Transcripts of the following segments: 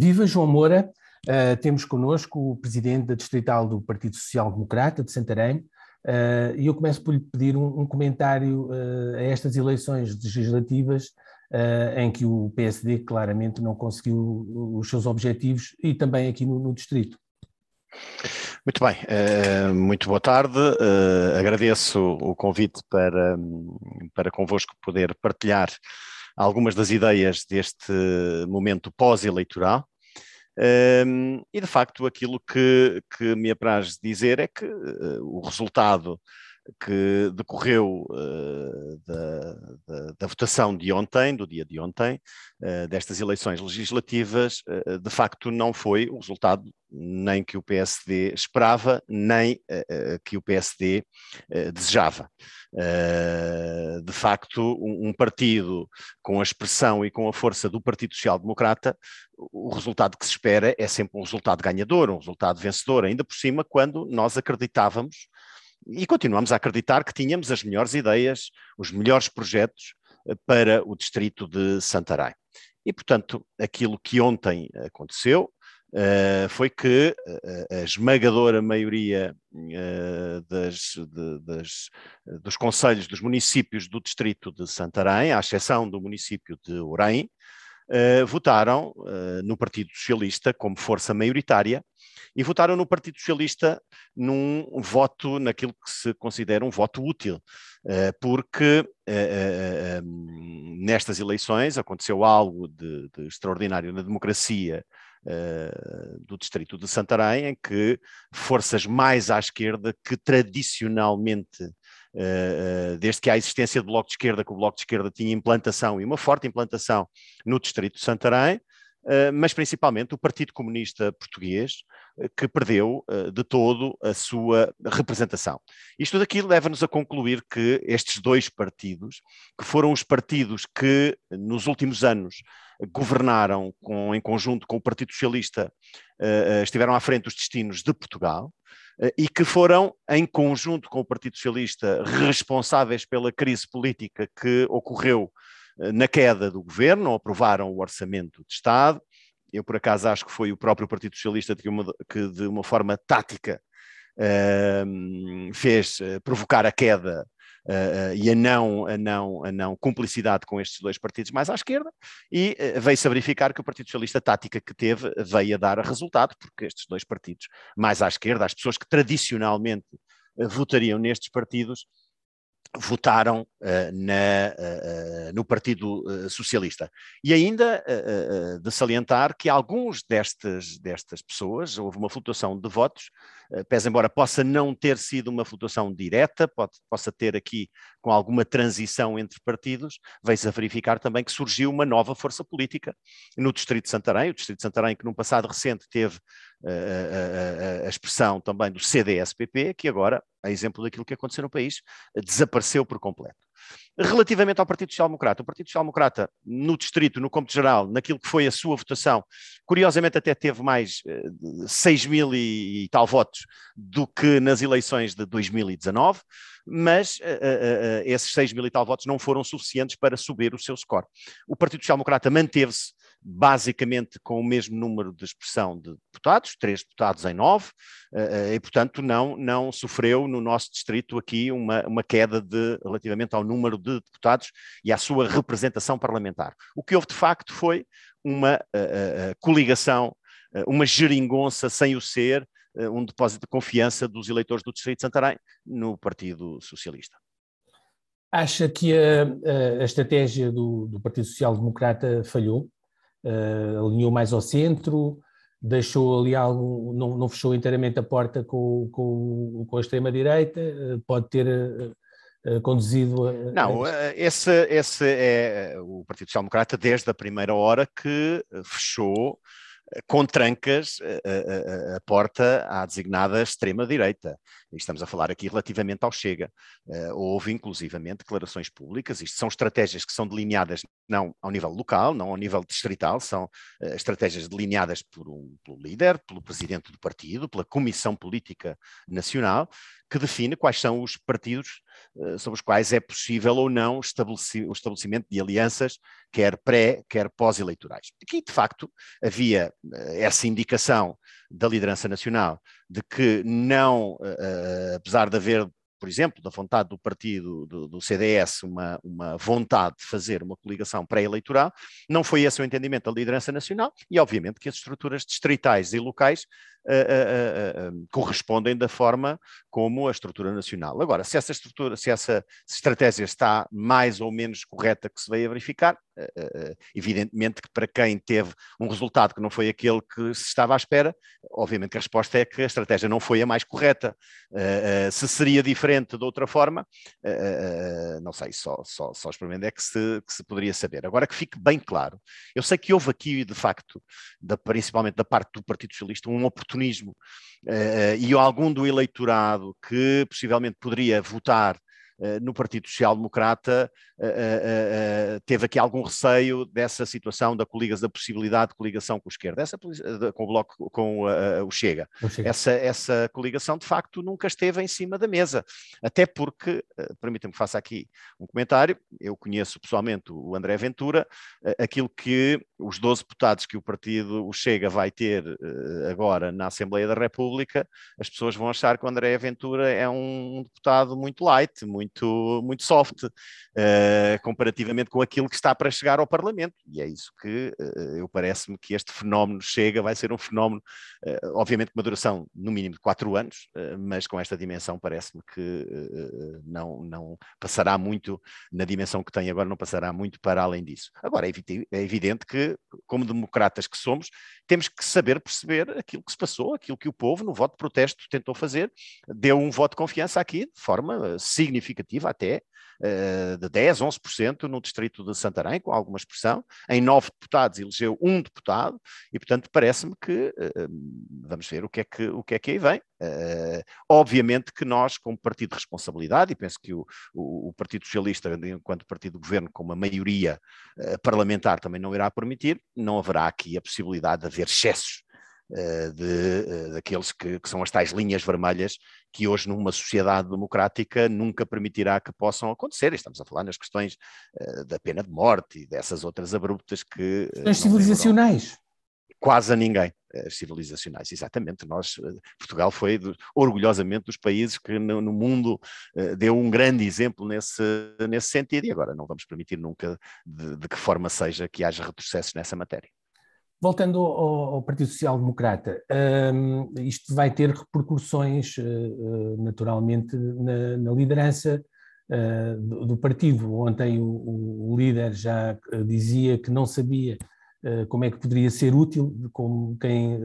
Viva João Moura, uh, temos connosco o presidente da Distrital do Partido Social Democrata de Santarém, uh, e eu começo por lhe pedir um, um comentário uh, a estas eleições legislativas em que o PSD claramente não conseguiu os seus objetivos e também aqui no, no Distrito. Muito bem, muito boa tarde. agradeço o convite para, para convosco poder partilhar algumas das ideias deste momento pós-eleitoral. Um, e de facto, aquilo que, que me apraz dizer é que uh, o resultado que decorreu uh, da, da, da, votação de ontem, do dia de ontem, uh, destas eleições legislativas, uh, de facto não foi o resultado nem que o PSD esperava, nem que o PSD desejava. de facto, um, um, partido com a expressão e com a força do Partido Social Democrata, o resultado que se espera é sempre um resultado ganhador, um resultado vencedor, ainda por cima quando nós acreditávamos e continuamos a acreditar que tínhamos as melhores ideias, os melhores projetos eh, para o distrito de Santarém. E, portanto, aquilo que ontem aconteceu uh, foi que uh, a esmagadora maioria uh, das, de, das, dos conselhos dos municípios do distrito de Santarém, à exceção do município de Orém, votaram no Partido Socialista como força maioritária e votaram no Partido Socialista num voto, naquilo que se considera um voto útil, eh, porque eh, eh, nestas eleições aconteceu algo de, de extraordinário na democracia do distrito de Santarém, em que forças mais à esquerda que tradicionalmente desde que há a existência do Bloco de Esquerda, que o Bloco de Esquerda tinha implantação e uma forte implantação no distrito de Santarém, mas principalmente o Partido Comunista Português, eh, que perdeu eh, de todo a sua representação. Isto daqui leva-nos a concluir que estes dois partidos, que foram os partidos que nos últimos anos governaram com, em conjunto com o Partido Socialista, estiveram à frente dos destinos de Portugal, e que foram, em conjunto com o Partido Socialista, responsáveis pela crise política que ocorreu na queda do governo, aprovaram o orçamento de Estado. Eu, por acaso, acho que foi o próprio Partido Socialista que, uma, que de uma forma tática, uh, fez uh, provocar a queda Uh, e a não, a, não, a não cumplicidade com estes dois partidos mais à esquerda, e veio-se a verificar que o Partido Socialista, a tática que teve, veio a dar resultado, porque estes dois partidos mais à esquerda, as pessoas que tradicionalmente votariam nestes partidos, votaram uh, na, uh, no Partido Socialista. E ainda de salientar que alguns destas, destas pessoas, houve uma flutuação de votos, pese embora possa não ter sido uma flutuação direta, pode, possa ter aqui com alguma transição entre partidos, veio-se a verificar também que surgiu uma nova força política no Distrito de Santarém, o Distrito de Santarém que num passado recente teve a, a, a expressão também do CDSPP, que agora, a exemplo daquilo que aconteceu no país, desapareceu por completo. Relativamente ao Partido Social Democrata, o Partido Social Democrata, no Distrito, no Cômputo Geral, naquilo que foi a sua votação, curiosamente até teve mais uh, 6 mil e, e, tal votos do que nas eleições de 2019, mas uh, uh, esses 6 mil e tal votos não foram suficientes para subir o seu score. O Partido Social Democrata manteve-se basicamente com o mesmo número de expressão de deputados, três deputados em nove, eh, eh, e portanto não, não sofreu no nosso distrito aqui uma, uma queda de, relativamente ao número de deputados e à sua representação parlamentar. O que houve de facto foi uma uh, coligação, uma geringonça sem o ser, um depósito de confiança dos eleitores do Distrito de Santarém no Partido Socialista. Acha que a, a estratégia do, do Partido Social Democrata falhou? Uh, alinhou mais ao centro, deixou ali algo, não, não fechou inteiramente a porta com, com, com a extrema-direita, uh, pode ter uh, conduzido a. Não, esse, esse é o Partido Social Democrata desde a primeira hora que fechou com trancas a, a, a, porta à designada extrema-direita. Estamos a falar aqui relativamente ao Chega. Uh, houve, inclusivamente, declarações públicas. Isto são estratégias que são delineadas não ao nível local, não ao nível distrital, são uh, estratégias delineadas por um, pelo líder, pelo presidente do partido, pela Comissão Política Nacional, que define quais são os partidos uh, sobre os quais é possível ou não o estabelecimento de alianças, quer pré, quer pós-eleitorais. Aqui, de facto, havia essa indicação da liderança nacional de que não, uh, apesar de haver por exemplo, da vontade do partido do, do, CDS, uma, uma vontade de fazer uma coligação pré-eleitoral, não foi esse o entendimento da liderança nacional e, obviamente, que as estruturas distritais e locais uh, uh, correspondem da forma como a estrutura nacional. Agora, se essa estrutura, se essa estratégia está mais ou menos correta que se veio a verificar, evidentemente que para quem teve um resultado que não foi aquele que se estava à espera, obviamente que a resposta é que a estratégia não foi a mais correta. se seria diferente de outra forma, não sei, só, só, só experimentando é que se, que se poderia saber. Agora que fique bem claro, eu sei que houve aqui, de facto, da, principalmente da parte do Partido Socialista, um oportunismo oportunismo uh, e algum do eleitorado que possivelmente poderia votar eh, no Partido Social Democrata teve aqui algum receio dessa situação da, coligação, da possibilidade de coligação com a esquerda, essa, com o Bloco, com o Chega. Chega. Essa, essa coligação, de facto, nunca esteve em cima da mesa. Até porque, permitam-me que faça aqui um comentário, eu conheço pessoalmente o André Ventura, aquilo que os 12 deputados que o partido, o Chega, vai ter agora na Assembleia da República, as pessoas vão achar que o André Ventura é um deputado muito light, muito muito, muito soft, uh, comparativamente com aquilo que está para chegar ao Parlamento. E é isso que uh, eu parece-me que este fenómeno chega, vai ser um fenómeno, uh, obviamente, com uma duração no mínimo de quatro anos, mas com esta dimensão parece-me que não, não passará muito na dimensão que tem agora, não passará muito para além disso. Agora, é, é evidente que, como democratas que somos, temos que saber perceber aquilo que se passou, aquilo que o povo, no voto de protesto, tentou fazer, deu um voto de confiança aqui, de forma significativa até, eh, de 10, 11% no distrito de Santarém, com alguma expressão. Em nove deputados elegeu um deputado e, portanto, parece-me que eh, vamos ver o que é que, o que, é que aí vem. Uh, obviamente que nós, como partido de responsabilidade, e penso que o, o, o Partido Socialista, enquanto partido do governo, com uma maioria uh, parlamentar, também não irá permitir, não haverá aqui a possibilidade de haver excessos eh, de, eh, daqueles que, que, são as tais linhas vermelhas que hoje numa sociedade democrática nunca permitirá que possam acontecer. Estamos a falar nas questões uh, da pena de morte e dessas outras abruptas que... Questões civilizacionais. Quase a ninguém. As civilizacionais, exatamente. Nós, Portugal foi orgulhosamente dos países que no, no mundo deu um grande exemplo nesse, nesse sentido e agora não vamos permitir nunca, de, de que forma seja, que haja retrocessos nessa matéria. Voltando ao, ao Partido Social Democrata, um, isto vai ter repercussões, uh, naturalmente, na, na liderança uh, do, do, partido. Ontem o, o, líder já dizia que não sabia uh, como é que poderia ser útil, como quem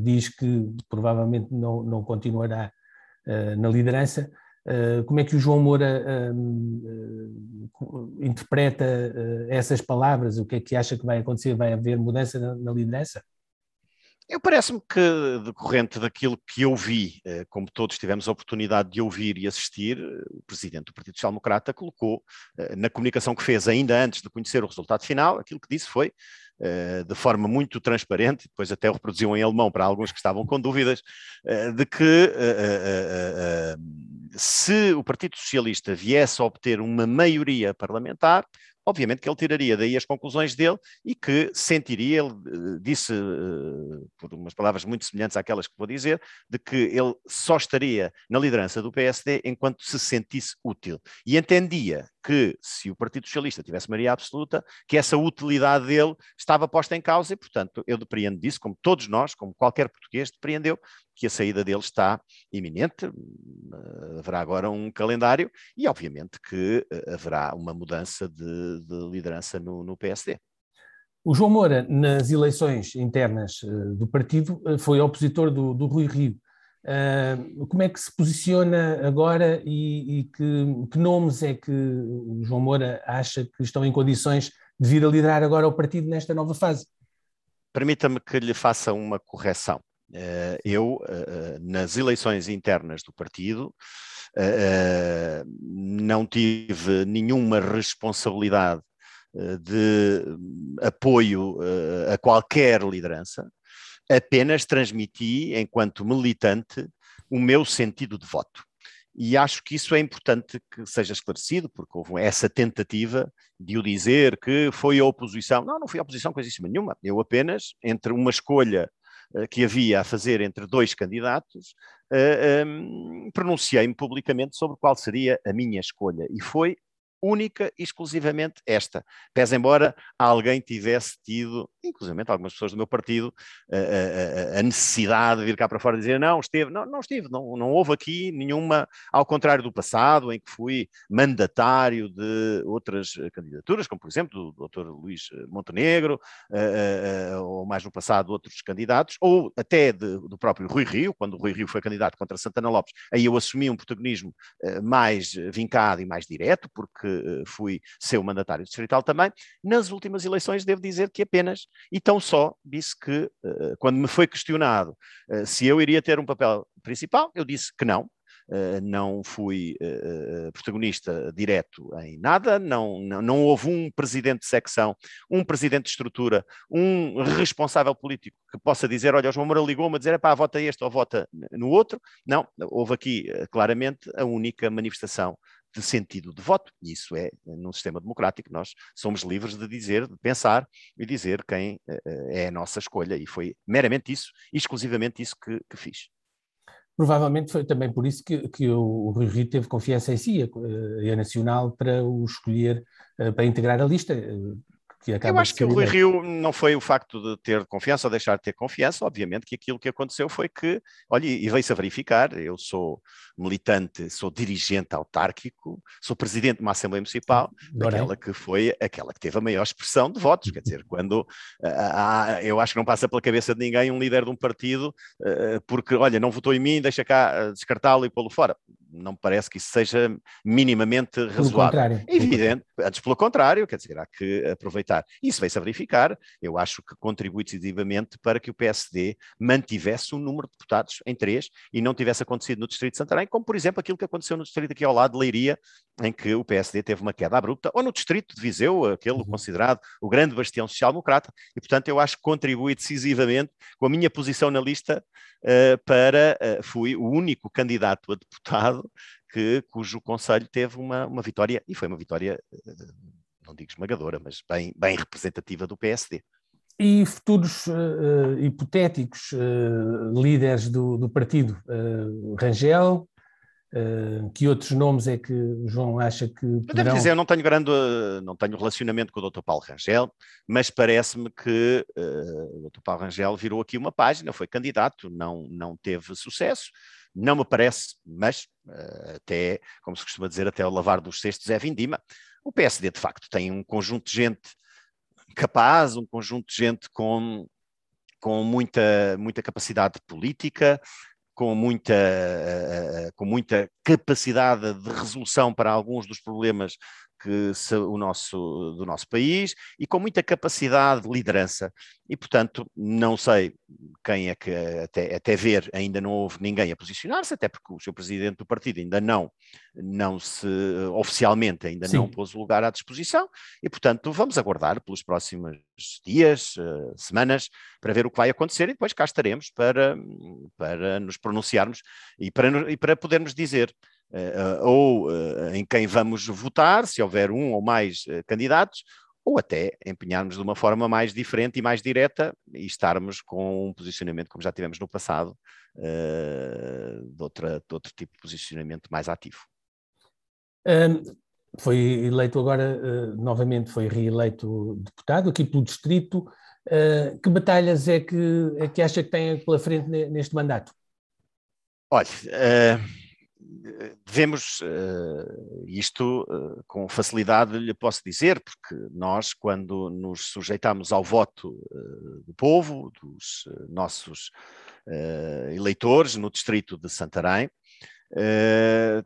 diz que provavelmente não, não continuará na liderança. Uh, como é que o João Moura uh, uh, interpreta essas palavras? O que é que acha que vai acontecer? Vai haver mudança na, na liderança? Eu parece-me que, decorrente daquilo que eu vi, como todos tivemos a oportunidade de ouvir e assistir, o presidente do Partido Social Democrata colocou na comunicação que fez ainda antes de conhecer o resultado final, aquilo que disse foi de forma muito transparente, depois até o reproduziu em alemão para alguns que estavam com dúvidas, de que se o Partido Socialista viesse a obter uma maioria parlamentar, obviamente que ele tiraria daí as conclusões dele e que sentiria, ele eh, disse, eh, por umas palavras muito semelhantes àquelas que vou dizer, de que ele só estaria na liderança do PSD enquanto se sentisse útil. E entendia que, se o Partido Socialista tivesse maioria absoluta, que essa utilidade dele estava posta em causa e, portanto, eu depreendo disso, como todos nós, como qualquer português, depreendeu que a saída dele está iminente, eh, haverá agora um calendário e, obviamente, que eh, haverá uma mudança de, de liderança no, no PSD. O João Moura, nas eleições internas eh, do partido, foi opositor do, do Rui Rio. Uh, como é que se posiciona agora e, e que, que, nomes é que o João Moura acha que estão em condições de vir a liderar agora o partido nesta nova fase? Permita-me que lhe faça uma correção. Uh, eu, uh, nas eleições internas do partido, não tive nenhuma responsabilidade de apoio a qualquer liderança, apenas transmiti, enquanto militante, o meu sentido de voto. e acho que isso é importante que seja esclarecido, porque houve essa tentativa de o dizer que foi a oposição. Não, não foi a oposição coisíssima nenhuma. Eu apenas, entre uma escolha uh, que havia a fazer entre dois candidatos, uh, um, pronunciei-me publicamente sobre qual seria a minha escolha. E foi única e exclusivamente esta. Pese embora alguém tivesse tido, inclusive algumas pessoas do meu partido, a, a, a, necessidade de vir cá para fora dizer não, esteve, não, não estive, não, não houve aqui nenhuma, ao contrário do passado, em que fui mandatário de outras candidaturas, como por exemplo do Dr. Luís Montenegro, uh, uh, ou mais no passado outros candidatos, ou até de, do próprio Rui Rio, quando o Rui Rio foi candidato contra Santana Lopes, aí eu assumi um protagonismo mais vincado e mais direto, porque eh, fui seu mandatário distrital também, nas últimas eleições devo dizer que apenas, e tão só, disse que, eh, quando me foi questionado eh, se eu iria ter um papel principal, eu disse que não, Uh, não fui uh, protagonista direto em nada, não, não, não, houve um presidente de secção, um presidente de estrutura, um responsável político que possa dizer, olha, o João Moura ligou-me a dizer, pá, vota este ou vota no outro. Não, houve aqui claramente a única manifestação de sentido de voto. E isso é, num sistema democrático, nós somos livres de dizer, de pensar e dizer quem eh, eh, é a nossa escolha. E foi meramente isso, exclusivamente isso que, que fiz. Provavelmente foi também por isso que, que o Rui Rio teve confiança em si, a, a Nacional, para o escolher, eh, para integrar a lista que acaba Eu acho que o Rui Rio não foi o facto de ter confiança ou deixar de ter confiança, obviamente que aquilo que aconteceu foi que, olha, e veio-se a verificar, eu sou militante, sou dirigente autárquico, sou presidente de uma Assembleia Municipal, daquela que foi aquela que teve a maior expressão de votos, quer dizer, quando uh, eu acho que não passa pela cabeça de ninguém um líder de um partido, uh, porque, olha, não votou em mim, deixa cá descartá-lo e pô-lo fora não me parece que isso seja minimamente razoável. É evidente, antes pelo contrário, quer dizer, há que aproveitar. Isso veio-se a verificar, eu acho que contribui decisivamente para que o PSD mantivesse o número de deputados em três e não tivesse acontecido no Distrito de Santarém, como por exemplo aquilo que aconteceu no Distrito aqui ao lado de Leiria, em que o PSD teve uma queda abrupta, ou no Distrito de Viseu, aquele uhum. considerado o grande bastião social-democrata, e portanto eu acho que contribui decisivamente com a minha posição na lista uh, para, uh, fui o único candidato a deputado que, cujo Conselho teve uma, uma vitória, e foi uma vitória, uh, não digo esmagadora, mas bem, bem representativa do PSD. E futuros uh, hipotéticos uh, líderes do, do partido, uh, Rangel, que outros nomes é que o João acha que poderão... Eu devo dizer, eu não tenho grande, não tenho relacionamento com o Dr. Paulo Rangel, mas parece-me que o Dr. Paulo Rangel virou aqui uma página, foi candidato, não, não teve sucesso, não me parece, mas até, como se costuma dizer, até o lavar dos cestos é vindima. O PSD, de facto, tem um conjunto de gente capaz, um conjunto de gente com, com muita, muita capacidade política, com muita, uh, com muita capacidade de resolução para alguns dos problemas que o nosso, do nosso país e com muita capacidade de liderança. E, portanto, não sei quem é que, até, até ver, ainda não houve ninguém a posicionar-se, até porque o seu presidente do partido ainda não, não se, oficialmente, ainda Sim. não pôs o lugar à disposição, e, portanto, vamos aguardar pelos próximos dias, uh, semanas, para ver o que vai acontecer e depois cá estaremos para, para nos pronunciarmos e para, e para podermos dizer ou uh, em quem vamos votar, se houver um ou mais candidatos, ou até empenharmos de uma forma mais diferente e mais direta e estarmos com um posicionamento, como já tivemos no passado, de, outra, de outro tipo de posicionamento mais ativo. Um, foi eleito agora, uh, novamente foi reeleito deputado aqui pelo distrito. Uh, que batalhas é que, é que acha que tem pela frente neste mandato? Olha, uh devemos uh, isto uh, com facilidade lhe posso dizer, porque nós, quando nos sujeitamos ao voto uh, do povo, dos nossos eleitores no distrito de Santarém,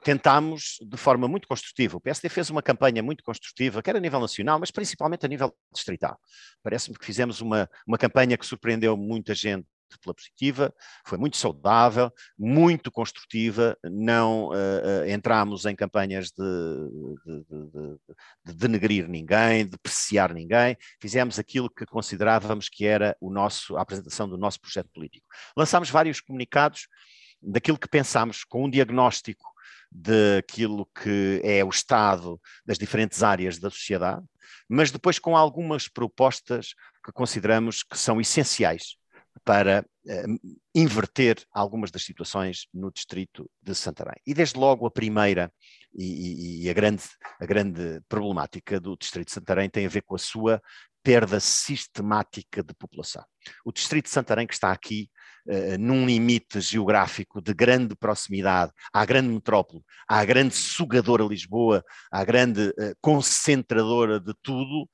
tentámos de forma muito construtiva. O PSD fez uma campanha muito construtiva, quer a nível nacional, mas principalmente a nível distrital. Parece-me que fizemos uma, uma campanha que surpreendeu muita gente pela positiva, foi muito saudável, muito construtiva, não uh, entramos em campanhas de, de, de, de, denegrir ninguém, de preciar ninguém, fizemos aquilo que considerávamos que era o nosso, a apresentação do nosso projeto político. Lançámos vários comunicados daquilo que pensámos, com um diagnóstico daquilo que é o estado das diferentes áreas da sociedade, mas depois com algumas propostas que consideramos que são essenciais para uh, inverter algumas das situações no distrito de Santarém. E desde logo a primeira e, e, a, grande, a grande problemática do distrito de Santarém tem a ver com a sua perda sistemática de população. O distrito de Santarém que está aqui uh, num limite geográfico de grande proximidade à grande metrópole, à grande sugadora Lisboa, à grande uh, concentradora de tudo,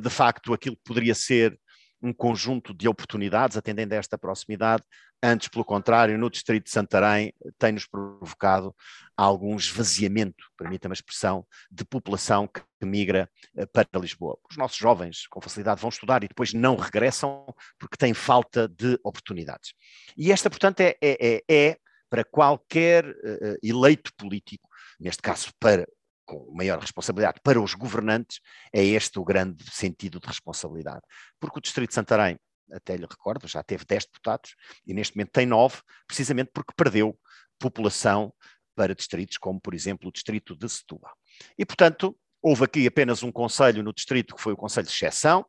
de facto aquilo que poderia ser um conjunto de oportunidades atendendo a esta proximidade, antes, pelo contrário, no distrito de Santarém tem-nos provocado algum esvaziamento, permita-me a expressão, de população que migra eh, para Lisboa. Os nossos jovens, com facilidade, vão estudar e depois não regressam porque têm falta de oportunidades. E esta, portanto, é, é, é, é para qualquer uh, eleito político, neste caso para com maior responsabilidade para os governantes, é este o grande sentido de responsabilidade. Porque o Distrito de Santarém, até lhe recordo, já teve 10 deputados e neste momento tem 9, precisamente porque perdeu população para distritos como, por exemplo, o Distrito de Setúbal. E, portanto, houve aqui apenas um conselho no distrito, que foi o Conselho de Exceção,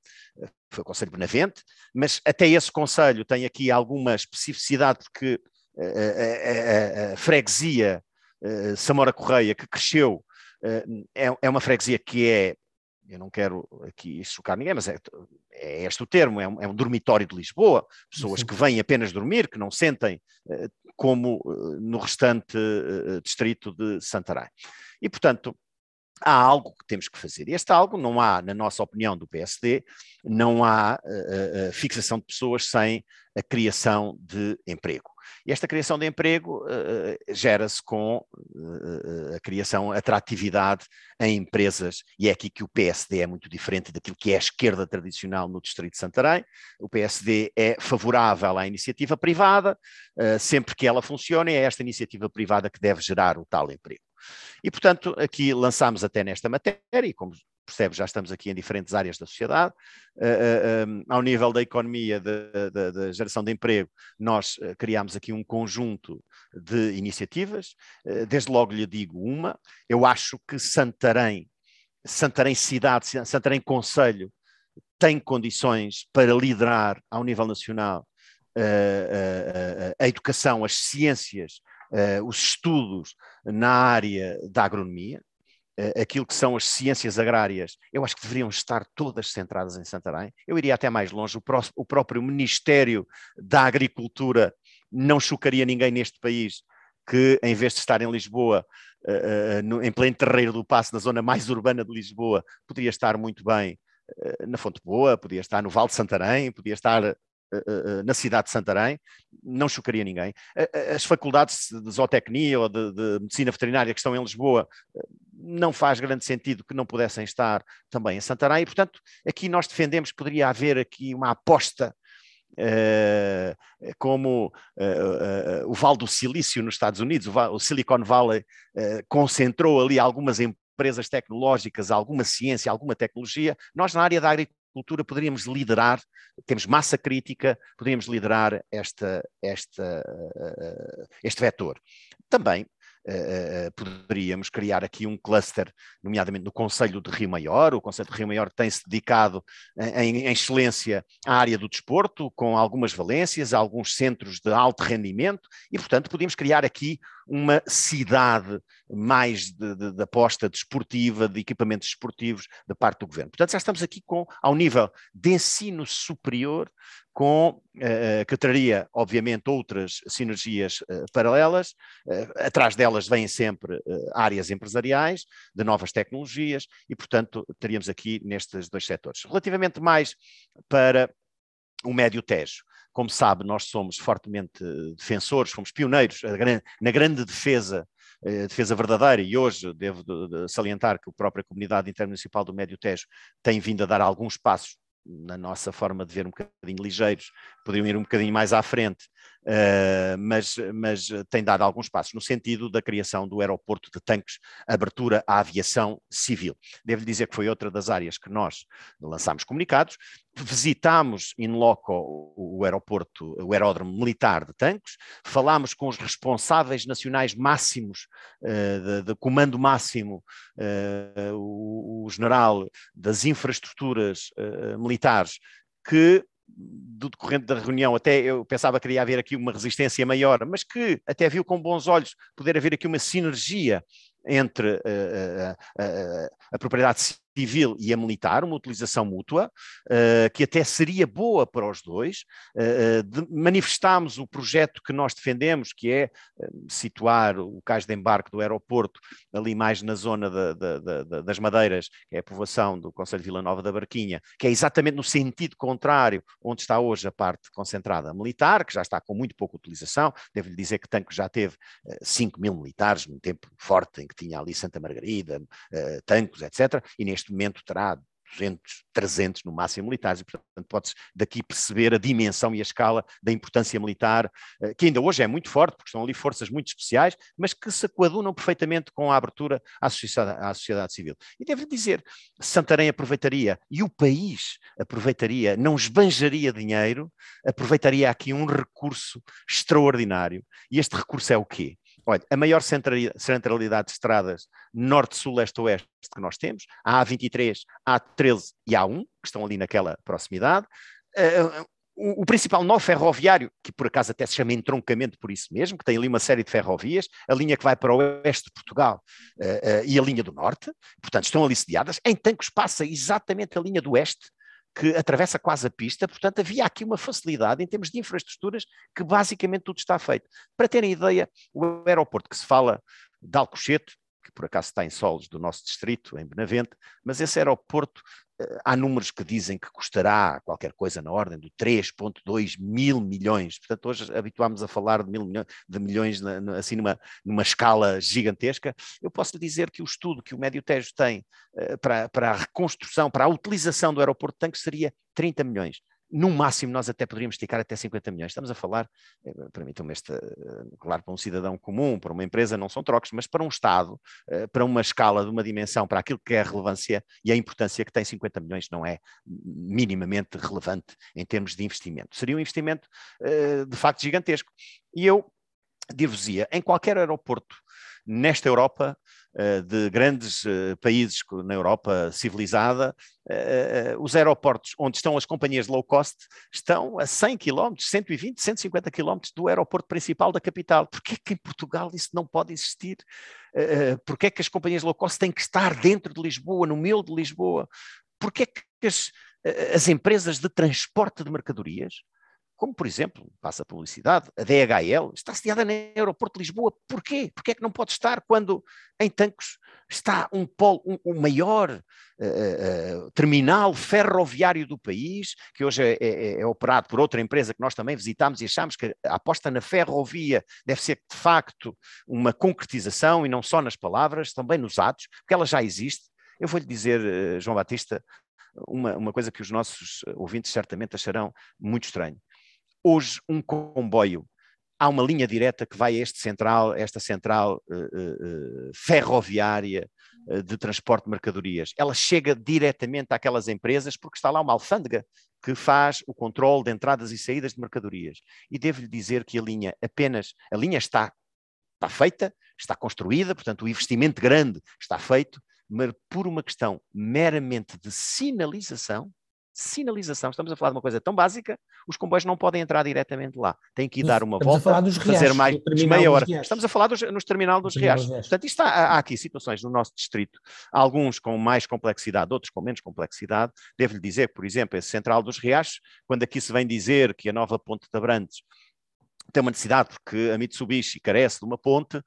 foi o Conselho Benavente, mas até esse conselho tem aqui alguma especificidade, porque a, a, a, a freguesia Samora Correia, que cresceu eh, é, é uma freguesia que é, eu não quero aqui chocar ninguém, mas é, é este o termo, é um, é um dormitório de Lisboa, pessoas Sim. que vêm apenas dormir, que não sentem eh, como eh, no restante distrito de Santarém. E, portanto, há algo que temos que fazer. Este algo não há, na nossa opinião do PSD, não há uh, uh, fixação de pessoas sem a criação de emprego. E esta criação de emprego uh, gera-se com a criação, atratividade em empresas, e é aqui que o PSD é muito diferente daquilo que é a esquerda tradicional no Distrito de Santarém. O PSD é favorável à iniciativa privada, sempre que ela funcione, é esta iniciativa privada que deve gerar o tal emprego. E, portanto, aqui lançámos até nesta matéria, e como percebe, já estamos aqui em diferentes áreas da sociedade. Uh, uh, um, ao nível da economia, da geração de emprego, nós uh, criámos aqui um conjunto de iniciativas. desde logo lhe digo uma, eu acho que Santarém, Santarém cidade, Santarém conselho, tem condições para liderar ao nível nacional a educação, as ciências, os estudos na área da agronomia aquilo que são as ciências agrárias, eu acho que deveriam estar todas centradas em Santarém. Eu iria até mais longe, o, o próprio Ministério da Agricultura não chocaria ninguém neste país que, em vez de estar em Lisboa, uh, uh, no, em pleno terreiro do Passo, na zona mais urbana de Lisboa, poderia estar muito bem uh, na Fonte Boa, podia estar no Val de Santarém, podia estar na cidade de Santarém, não chocaria ninguém. As faculdades de zootecnia ou de, de, medicina veterinária que estão em Lisboa não faz grande sentido que não pudessem estar também em Santarém, e portanto aqui nós defendemos que poderia haver aqui uma aposta Uh, como uh, uh, o Vale do Silício nos Estados Unidos, o, o Silicon Valley concentrou ali algumas empresas tecnológicas, alguma ciência, alguma tecnologia. Nós, na área da agricultura, poderíamos liderar, temos massa crítica, poderíamos liderar esta, esta, este vetor. Também Uh, poderíamos criar aqui um cluster, nomeadamente no Conselho de Rio Maior. O Conselho de Rio Maior tem-se dedicado em, em, excelência à área do desporto, com algumas valências, alguns centros de alto rendimento, e, portanto, podíamos criar aqui uma cidade mais de, de, de, aposta desportiva, de equipamentos esportivos da parte do governo. Portanto, já estamos aqui com, ao nível de ensino superior, com, uh, que traria, obviamente, outras sinergias uh, paralelas. Uh, atrás delas vêm sempre áreas empresariais, de novas tecnologias, e, portanto, teríamos aqui nestes dois setores. Relativamente mais para o Médio Tejo. Como sabe, nós somos fortemente defensores, fomos pioneiros na grande defesa defesa verdadeira, e hoje devo salientar que a própria comunidade intermunicipal do Médio Tejo tem vindo a dar alguns passos na nossa forma de ver um bocadinho ligeiros, poderiam ir um bocadinho mais à frente uh, mas, mas tem dado alguns passos no sentido da criação do aeroporto de tanques, abertura à aviação civil. Devo dizer que foi outra das áreas que nós lançámos comunicados, visitámos in loco o aeroporto, o aeródromo militar de Tancos, falámos com os responsáveis nacionais máximos, uh, de, de, comando máximo, uh, o, o, general das infraestruturas militares, que do decorrente da reunião, até eu pensava que iria haver aqui uma resistência maior, mas que até viu com bons olhos poder haver aqui uma sinergia entre uh, uh, uh, a propriedade civil e a militar, uma utilização mútua, uh, que até seria boa para os dois. Uh, de, manifestámos o projeto que nós defendemos, que é uh, situar o cais de embarque do aeroporto ali mais na zona das Madeiras, que é a povoação do Conselho de Vila Nova da Barquinha, que é exatamente no sentido contrário onde está hoje a parte concentrada militar, que já está com muito pouca utilização. Devo-lhe dizer que Tanque já teve 5 mil militares num tempo forte em que tinha ali Santa Margarida, Tancos, etc. E neste neste momento terá 200, 300 no máximo militares, e portanto pode-se daqui perceber a dimensão e a escala da importância militar, eh, que ainda hoje é muito forte, porque estão ali forças muito especiais, mas que se coadunam perfeitamente com a abertura à sociedade, à sociedade civil. E devo dizer, Santarém aproveitaria, e o país aproveitaria, não esbanjaria dinheiro, aproveitaria aqui um recurso extraordinário, e este recurso é o quê? Olha, a maior centralidade de estradas norte, sul, leste, oeste que nós temos, a A23, a A13 e a A1, que estão ali naquela proximidade. Uh, o, o, principal nó ferroviário, que por acaso até se chama entroncamento por isso mesmo, que tem ali uma série de ferrovias, a linha que vai para o oeste de Portugal uh, e a linha do norte, portanto estão ali sediadas. Em Tancos passa exatamente a linha do oeste, que atravessa quase a pista, portanto havia aqui uma facilidade em termos de infraestruturas que basicamente tudo está feito. Para terem ideia, o aeroporto que se fala de Alcochete, que por acaso está em solos do nosso distrito, em Benavente, mas esse aeroporto há números que dizem que custará qualquer coisa na ordem de 3,2 mil milhões. Portanto, hoje habituámos a falar de, mil milhões, de milhões na, assim numa, numa escala gigantesca. Eu posso lhe dizer que o estudo que o Médio Tejo tem uh, para, para a reconstrução, para a utilização do aeroporto de Tanques seria 30 milhões no máximo nós até poderíamos esticar até 50 milhões. Estamos a falar, eh, permitam-me este, eh, claro, para um cidadão comum, para uma empresa não são trocos, mas para um Estado, eh, para uma escala de uma dimensão, para aquilo que é a relevância e a importância que tem 50 milhões não é minimamente relevante em termos de investimento. Seria um investimento de facto gigantesco. E eu dir-vos-ia, em qualquer aeroporto nesta Europa, de grandes eh, países na Europa civilizada, eh, os aeroportos onde estão as companhias low cost estão a 100 km, 120, 150 km do aeroporto principal da capital. Porquê é que em Portugal isso não pode existir? Porquê é que as companhias low cost têm que estar dentro de Lisboa, no meio de Lisboa? Porquê é que as, as empresas de transporte de mercadorias como por exemplo, passa a publicidade, a DHL está sediada no aeroporto de Lisboa. Porquê? Porquê é que não pode estar quando em Tancos está um polo, um, o maior uh, uh, terminal ferroviário do país, que hoje é, é, é, operado por outra empresa que nós também visitamos e achamos que a aposta na ferrovia deve ser de facto uma concretização e não só nas palavras, também nos atos, porque ela já existe. Eu vou-lhe dizer, João Batista, uma, uma coisa que os nossos ouvintes certamente acharão muito estranho hoje um comboio. Há uma linha direta que vai a este central, esta central uh, uh, ferroviária uh, de transporte de mercadorias. Ela chega diretamente àquelas empresas porque está lá uma alfândega que faz o controle de entradas e saídas de mercadorias. E devo-lhe dizer que a linha apenas, a linha está, está feita, está construída, portanto o investimento grande está feito, mas por uma questão meramente de sinalização, sinalização. Estamos a falar de uma coisa tão básica, os comboios não podem entrar diretamente lá. Têm que ir dar uma Estamos volta, reais, fazer mais meia hora. Estamos a falar dos, nos terminal dos reais. Portanto, isto há, há, aqui situações no nosso distrito, alguns com mais complexidade, outros com menos complexidade. Devo-lhe dizer, por exemplo, esse central dos reais, quando aqui se vem dizer que a nova ponte de Abrantes tem uma necessidade porque a Mitsubishi carece de uma ponte,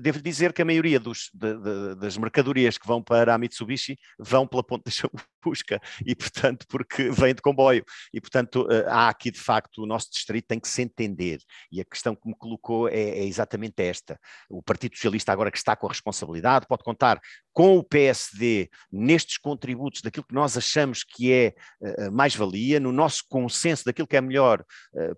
Devo dizer que a maioria dos, de, de, das mercadorias que vão para a Mitsubishi vão pela ponte da Chaúva. Chamusca e, portanto, porque vem de comboio. E, portanto, uh, há aqui, de facto, o nosso distrito tem que se entender. E a questão que me colocou é, é exatamente esta. O Partido Socialista, agora que está com a responsabilidade, pode contar com o PSD nestes contributos daquilo que nós achamos que é uh, mais-valia, no nosso consenso daquilo que é melhor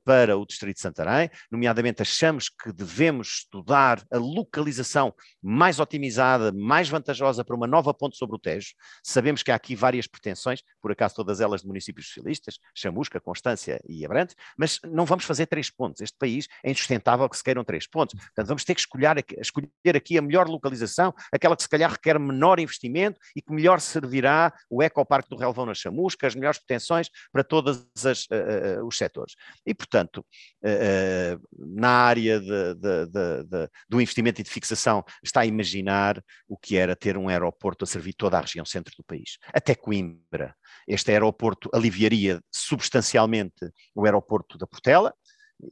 para o Distrito de Santarém, nomeadamente achamos que devemos estudar a localização mais otimizada, mais vantajosa para uma nova ponte sobre o Tejo. Sabemos que há aqui várias pretensões, por acaso todas elas de municípios socialistas, Chamusca, Constância e Abrantes, mas não vamos fazer três pontos. Este país é insustentável que se queiram três pontos. Portanto, vamos ter que escolher, escolher aqui a melhor localização, aquela que se calhar requer menor investimento e que melhor servirá o ecoparque do Relvão na Chamusca, as melhores pretensões para todos uh, uh, os setores. E, portanto, uh, na área de, de, de, do investimento e de fixação, está a imaginar o que era ter um aeroporto a servir toda a região centro do país, até Coimbra. Este aeroporto aliviaria substancialmente o aeroporto da Portela,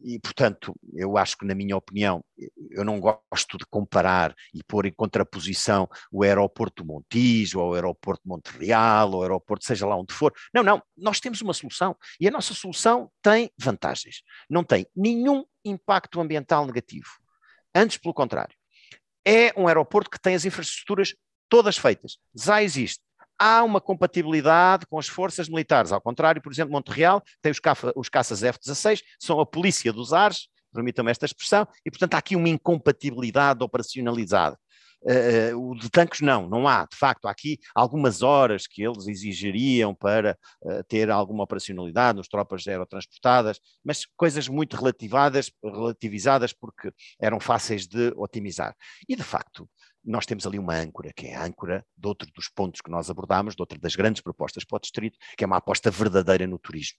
e, portanto, eu acho que, na minha opinião, eu não gosto de comparar e pôr em contraposição o aeroporto Montijo, ou o aeroporto Montreal, ou o aeroporto seja lá onde for. Não, não, nós temos uma solução e a nossa solução tem vantagens. Não tem nenhum impacto ambiental negativo. Antes, pelo contrário. É um aeroporto que tem as infraestruturas todas feitas. Já existe há uma compatibilidade com as forças militares. Ao contrário, por exemplo, Montreal tem os, caça, os caças F-16, são a polícia dos ares, permitam-me esta expressão, e portanto há aqui uma incompatibilidade operacionalizada. Uh, o de tanques não, não há, de facto, há aqui algumas horas que eles exigiriam para uh, ter alguma operacionalidade nos tropas aerotransportadas, mas coisas muito relativadas, relativizadas porque eram fáceis de otimizar. E de facto, nós temos ali uma âncora, que é a âncora de outro dos pontos que nós abordámos, de outra das grandes propostas para o distrito, que é uma aposta verdadeira no turismo.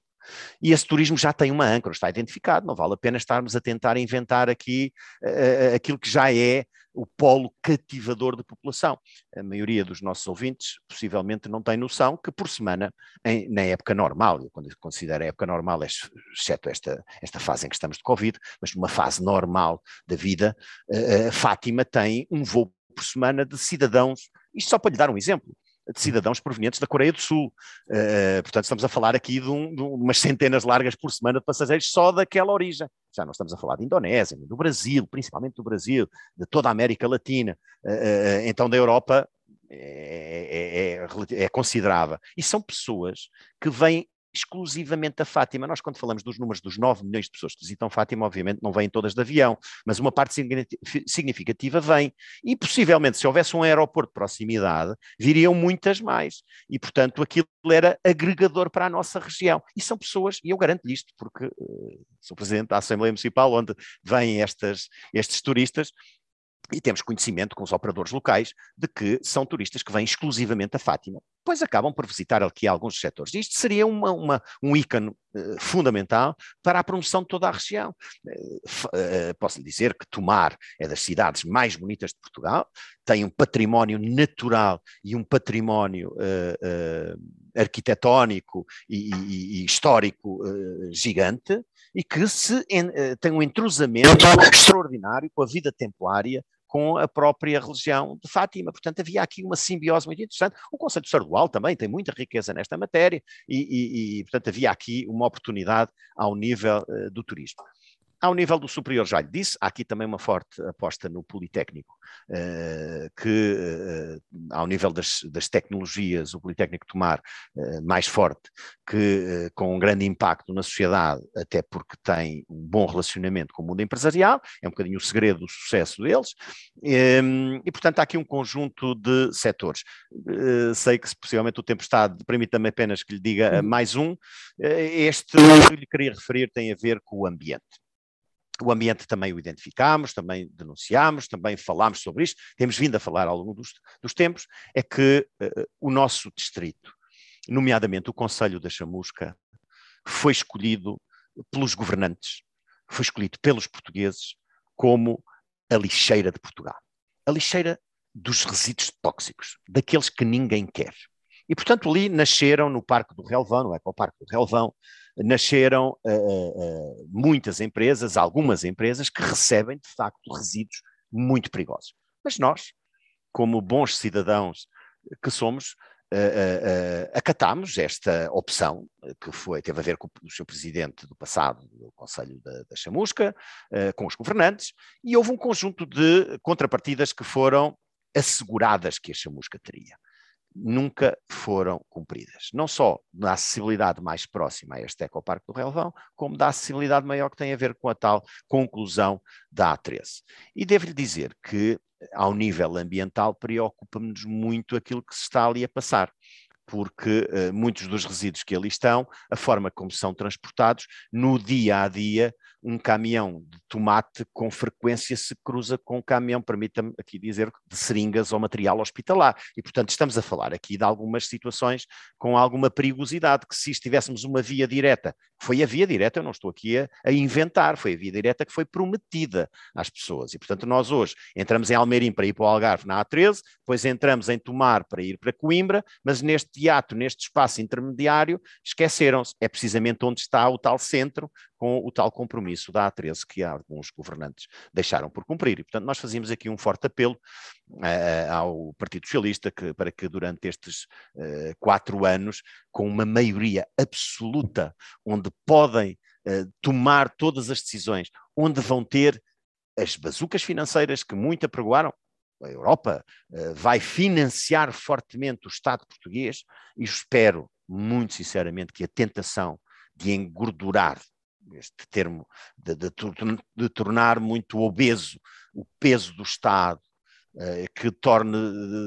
E esse turismo já tem uma âncora, está identificado, não vale a pena estarmos a tentar inventar aqui uh, aquilo que já é o polo cativador de população. A maioria dos nossos ouvintes possivelmente não tem noção que por semana, em, na época normal, eu quando considero a época normal, exceto esta, esta fase em que estamos de Covid, mas numa fase normal da vida, uh, Fátima tem um voo por semana de cidadãos, isto só para lhe dar um exemplo, de cidadãos provenientes da Coreia do Sul. Uh, portanto, estamos a falar aqui de, um, de, umas centenas largas por semana de passageiros só daquela origem. Já não estamos a falar de Indonésia, do Brasil, principalmente do Brasil, de toda a América Latina, uh, então da Europa é, é, é, é considerável. E são pessoas que vêm exclusivamente a Fátima. Nós, quando falamos dos números dos 9 milhões de pessoas que visitam Fátima, obviamente não vêm todas de avião, mas uma parte significativa vem. E possivelmente, se houvesse um aeroporto de proximidade, viriam muitas mais. E, portanto, aquilo era agregador para a nossa região. E são pessoas, e eu garanto-lhe isto, porque uh, sou presidente da Assembleia Municipal, onde vêm estas, estes turistas, e temos conhecimento com os operadores locais de que são turistas que vêm exclusivamente a Fátima, pois acabam por visitar aqui alguns setores. Isto seria uma, uma, um ícone uh, fundamental para a promoção de toda a região. Uh, uh, posso lhe dizer que Tomar é das cidades mais bonitas de Portugal, tem um património natural e um património arquitetónico e, e, e histórico gigante, e que se, tem um entrosamento extraordinário com a vida templária com a própria religião de Fátima. Portanto, havia aqui uma simbiose muito interessante. O Conselho Sardual também tem muita riqueza nesta matéria e, e, e portanto, havia aqui uma oportunidade ao nível uh, do turismo. Ao nível do superior, já lhe disse, há aqui também uma forte aposta no Politécnico, uh, que uh, ao nível das, das, tecnologias, o Politécnico Tomar uh, mais forte, que com um grande impacto na sociedade, até porque tem um bom relacionamento com o mundo empresarial, é um bocadinho o segredo do sucesso deles, ehm, e portanto há aqui um conjunto de setores. sei que possivelmente o tempo está, permita-me apenas que lhe diga uhum. mais um, este que lhe queria referir tem a ver com o ambiente. O ambiente também o identificámos, também denunciámos, também falámos sobre isto, temos vindo a falar ao longo dos, dos tempos, é que uh, o nosso distrito, nomeadamente o Conselho da Chamusca, foi escolhido pelos governantes, foi escolhido pelos portugueses como a lixeira de Portugal. A lixeira dos resíduos tóxicos, daqueles que ninguém quer. E, portanto, ali nasceram no Parque do Relvão, no Ecoparque do Relvão, nasceram uh, uh, muitas empresas, algumas empresas, que recebem, de facto, resíduos muito perigosos. Mas nós, como bons cidadãos que somos, uh, acatámos esta opção, que foi, teve a ver com o seu presidente do passado, do Conselho da, da Chamusca, com os governantes, e houve um conjunto de contrapartidas que foram asseguradas que a Chamusca teria. Nunca foram cumpridas. Não só na acessibilidade mais próxima a este Ecoparque do Relvão, como da acessibilidade maior que tem a ver com a tal conclusão da A13. E devo-lhe dizer que ao nível ambiental, preocupa-nos muito aquilo que se está ali a passar porque uh, muitos dos resíduos que ali estão, a forma como são transportados, no dia a dia, um caminhão de tomate com frequência se cruza com um caminhão, permita-me aqui dizer, de seringas ou material hospitalar. E, portanto, estamos a falar aqui de algumas situações com alguma perigosidade, que se estivéssemos uma via direta, foi a via direta, eu não estou aqui a, a inventar, foi a via direta que foi prometida às pessoas. E, portanto, nós hoje entramos em Almeirim para ir para o Algarve na A13, depois entramos em Tomar para ir para Coimbra, mas neste teatro, neste espaço intermediário, esqueceram-se. É precisamente onde está o tal centro com o tal compromisso da A13 que alguns governantes deixaram por cumprir. E, portanto, nós fazíamos aqui um forte apelo uh, ao Partido Socialista que, para que durante estes uh, quatro anos, com uma maioria absoluta, onde podem uh, tomar todas as decisões, onde vão ter as bazucas financeiras que muito apregoaram, a Europa vai financiar fortemente o Estado português e espero, muito sinceramente, que a tentação de engordurar este termo de, de, de, tornar muito obeso o peso do Estado, eh, que torne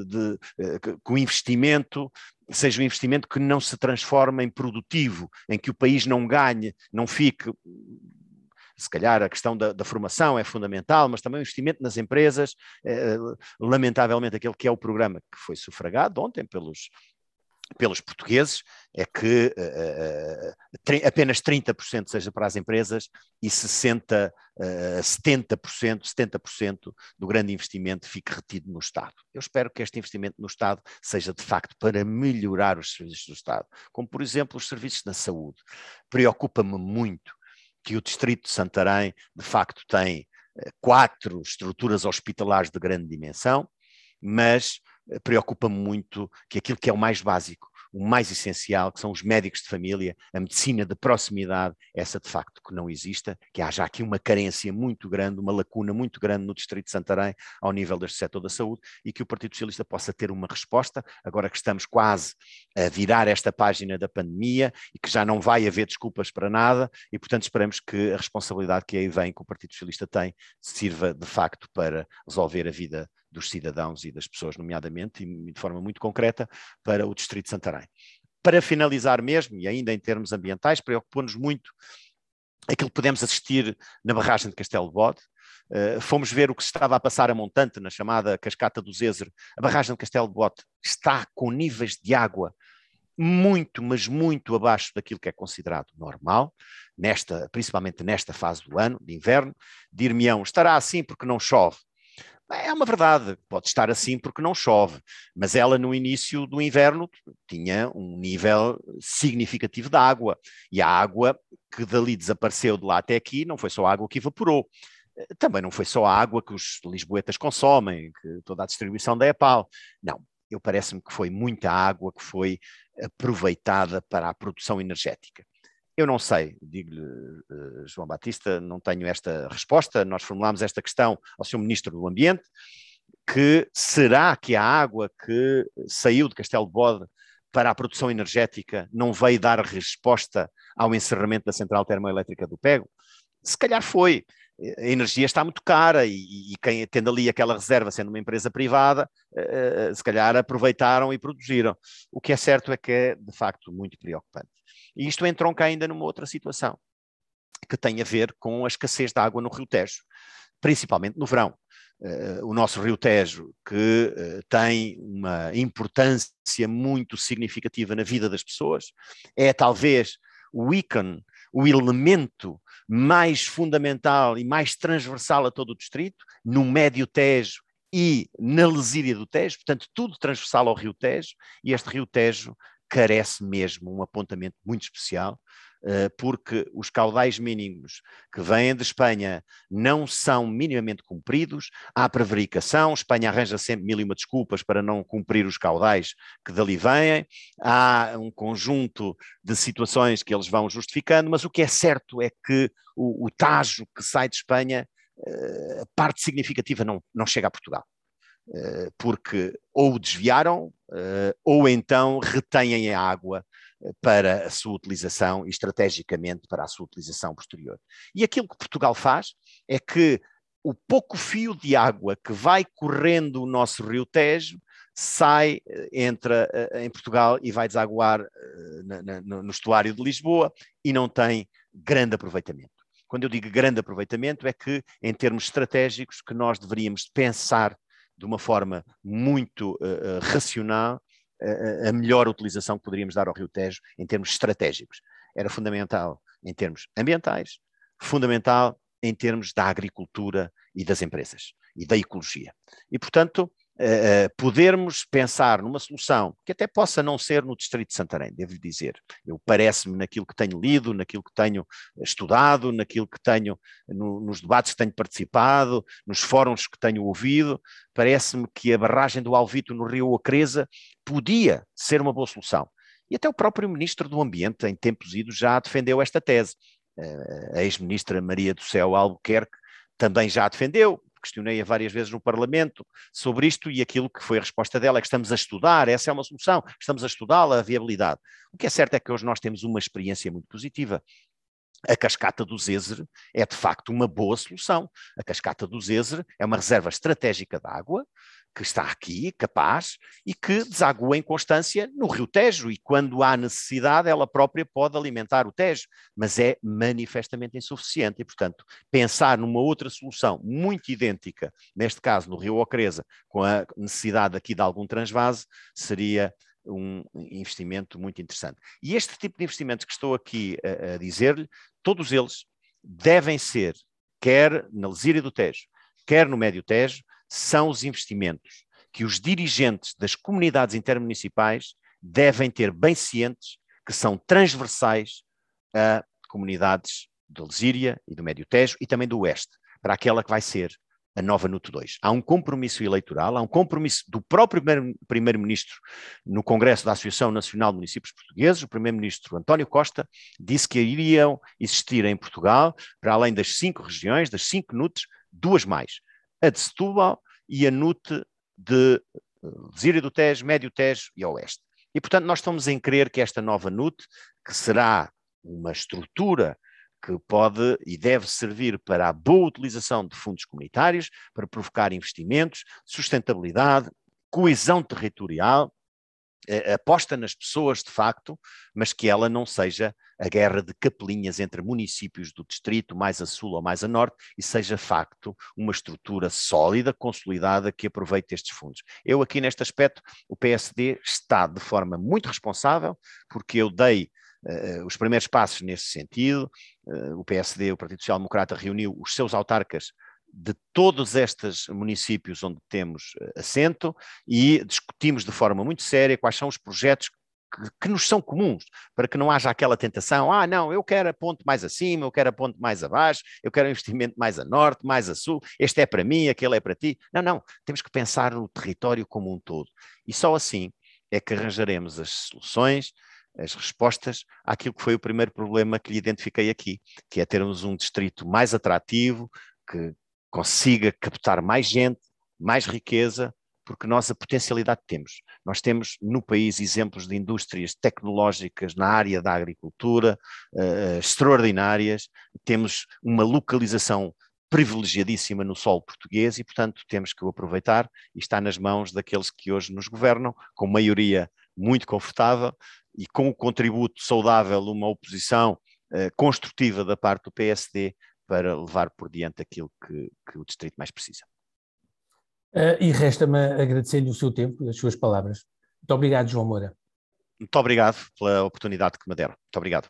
de, eh, que o investimento seja um investimento que não se transforme em produtivo, em que o país não ganhe, não fique. Se calhar a questão da, da, formação é fundamental, mas também o investimento nas empresas, eh, lamentavelmente aquele que é o programa que foi sufragado ontem pelos, pelos portugueses é que uh, apenas 30% seja para as empresas e 60, uh, 70%, 70% do grande investimento fique retido no Estado. Eu espero que este investimento no Estado seja de facto para melhorar os serviços do Estado, como por exemplo os serviços na saúde. Preocupa-me muito que o Distrito de Santarém de facto tem quatro estruturas hospitalares de grande dimensão, mas preocupa-me muito que aquilo que é o mais básico, o mais essencial, que são os médicos de família, a medicina de proximidade, essa de facto que não exista, que haja aqui uma carência muito grande, uma lacuna muito grande no Distrito de Santarém ao nível deste setor da saúde e que o Partido Socialista possa ter uma resposta, agora que estamos quase a virar esta página da pandemia e que já não vai haver desculpas para nada e, portanto, esperamos que a responsabilidade que aí vem, que o Partido Socialista tem, sirva de facto para resolver a vida dos cidadãos e das pessoas, nomeadamente, e de forma muito concreta, para o Distrito de Santarém. Para finalizar mesmo, e ainda em termos ambientais, preocupa-nos muito aquilo que podemos assistir na barragem de Castelo de Bode, Uh, fomos ver o que estava a passar a montante na chamada Cascata do Zézer. A barragem de Castelo de Bote está com níveis de água muito, mas muito abaixo daquilo que é considerado normal, nesta, principalmente nesta fase do ano, de inverno. Dir-me-ão, estará assim porque não chove. É uma verdade, pode estar assim porque não chove, mas ela no início do inverno tinha um nível significativo de água, e a água que dali desapareceu de lá até aqui não foi só a água que evaporou, eh, também não foi só a água que os lisboetas consomem, que toda a distribuição da EPAL, não, eu parece-me que foi muita água que foi aproveitada para a produção energética. Eu não sei, digo-lhe, uh, João Batista, não tenho esta resposta. Nós formulámos esta questão ao Sr. Ministro do Ambiente, que será que a água que saiu de Castelo de Bode para a produção energética não veio dar resposta ao encerramento da central termoelétrica do Pego? Se calhar foi. A energia está muito cara e, e quem tendo ali aquela reserva, sendo uma empresa privada, uh, se calhar aproveitaram e produziram. O que é certo é que é, de facto, muito preocupante. E isto entronca ainda numa outra situação, que tem a ver com a escassez de água no Rio Tejo, principalmente no verão. Uh, o nosso Rio Tejo, que uh, tem uma importância muito significativa na vida das pessoas, é talvez o ícone, o elemento mais fundamental e mais transversal a todo o distrito, no Médio Tejo e na Lesíria do Tejo, portanto, tudo transversal ao Rio Tejo, e este Rio Tejo carece mesmo um apontamento muito especial. eh, porque os caudais mínimos que vêm de Espanha não são minimamente cumpridos, há prevaricação, Espanha arranja sempre mil e uma desculpas para não cumprir os caudais que dali vêm, há um conjunto de situações que eles vão justificando, mas o que é certo é que o, o Tajo que sai de Espanha, eh, parte significativa não, não chega a Portugal. Eh, porque ou desviaram ou então retêm a água para a sua utilização e estrategicamente para a sua utilização posterior. E aquilo que Portugal faz é que o pouco fio de água que vai correndo o nosso rio Tejo sai, eh, entra eh, em Portugal e vai desaguar eh, no estuário de Lisboa e não tem grande aproveitamento. Quando eu digo grande aproveitamento é que, em termos estratégicos, que nós deveríamos pensar de uma forma muito uh, racional a, melhor utilização que poderíamos dar ao Rio Tejo em termos estratégicos. Era fundamental em termos ambientais, fundamental em termos da agricultura e das empresas e da ecologia. E, portanto, uh, podermos pensar numa solução que até possa não ser no Distrito de Santarém, devo dizer. Eu parece-me naquilo que tenho lido, naquilo que tenho estudado, naquilo que tenho, no, nos debates que tenho participado, nos fóruns que tenho ouvido, parece-me que a barragem do Alvito no Rio Acresa podia ser uma boa solução. E até o próprio Ministro do Ambiente, em tempos idos, já defendeu esta tese. A ex-ministra Maria do Céu Albuquerque também já defendeu, questionei-a várias vezes no Parlamento sobre isto e aquilo que foi a resposta dela é que estamos a estudar, essa é uma solução, estamos a estudá-la, a viabilidade. O que é certo é que hoje nós temos uma experiência muito positiva. A cascata do Zezer é de facto uma boa solução. A cascata do Zezer é uma reserva estratégica de água, que está aqui, capaz, e que desagua em constância no Rio Tejo, e quando há necessidade, ela própria pode alimentar o Tejo, mas é manifestamente insuficiente, e, portanto, pensar numa outra solução muito idêntica, neste caso no Rio Ocreza, com a necessidade aqui de algum transvase, seria um investimento muito interessante. E este tipo de investimentos que estou aqui a, a dizer-lhe, todos eles devem ser, quer na Lesíria do Tejo, quer no Médio Tejo, são os investimentos que os dirigentes das comunidades intermunicipais devem ter bem cientes que são transversais a comunidades de Lesíria e do Médio Tejo e também do Oeste, para aquela que vai ser a nova NUT 2. Há um compromisso eleitoral, há um compromisso do próprio Primeiro-Ministro no Congresso da Associação Nacional de Municípios Portugueses, o Primeiro-Ministro António Costa disse que iriam existir em Portugal, para além das cinco regiões, das cinco NUTs, duas mais a de Setúbal e a NUT de Zíria do Tejo, Médio Tejo e Oeste. E, portanto, nós estamos em crer que esta nova NUT, que será uma estrutura que pode e deve servir para a boa utilização de fundos comunitários, para provocar investimentos, sustentabilidade, coesão territorial, aposta nas pessoas de facto, mas que ela não seja a guerra de capelinhas entre municípios do distrito, mais a sul ou mais a norte, e seja facto uma estrutura sólida, consolidada, que aproveite estes fundos. Eu aqui neste aspecto, o PSD está de forma muito responsável, porque eu dei Uh, os primeiros passos nesse sentido. Uh, o PSD, o Partido Social Democrata, reuniu os seus autarcas de todos estes municípios onde temos assento e discutimos de forma muito séria quais são os projetos que, nos são comuns, para que não haja aquela tentação, ah, não, eu quero a ponte mais acima, eu quero a ponte mais abaixo, eu quero um investimento mais a norte, mais a sul, este é para mim, aquele é para ti. Não, não, temos que pensar no território como um todo. E só assim é que arranjaremos as soluções, as respostas àquilo que foi o primeiro problema que lhe identifiquei aqui, que é termos um distrito mais atrativo, que, consiga captar mais gente, mais riqueza, porque nós a potencialidade temos. Nós temos no país exemplos de indústrias tecnológicas na área da agricultura uh, extraordinárias, temos uma localização privilegiadíssima no solo português e, portanto, temos que o aproveitar e está nas mãos daqueles que hoje nos governam, com maioria muito confortável e com o contributo saudável, uma oposição uh, construtiva da parte do PSD para levar por diante aquilo que, que o Distrito mais precisa. Uh, e resta-me agradecer-lhe o seu tempo e as suas palavras. Muito obrigado, João Moura. Muito obrigado pela oportunidade que me deram. Muito obrigado.